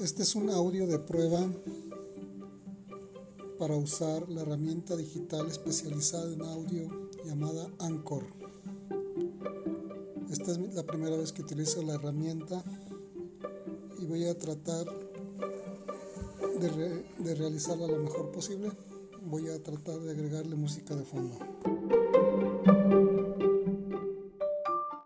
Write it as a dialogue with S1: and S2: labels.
S1: Este es un audio de prueba para usar la herramienta digital especializada en audio llamada Anchor. Esta es la primera vez que utilizo la herramienta y voy a tratar de, realizarla lo mejor posible. Voy a tratar de agregarle música de fondo.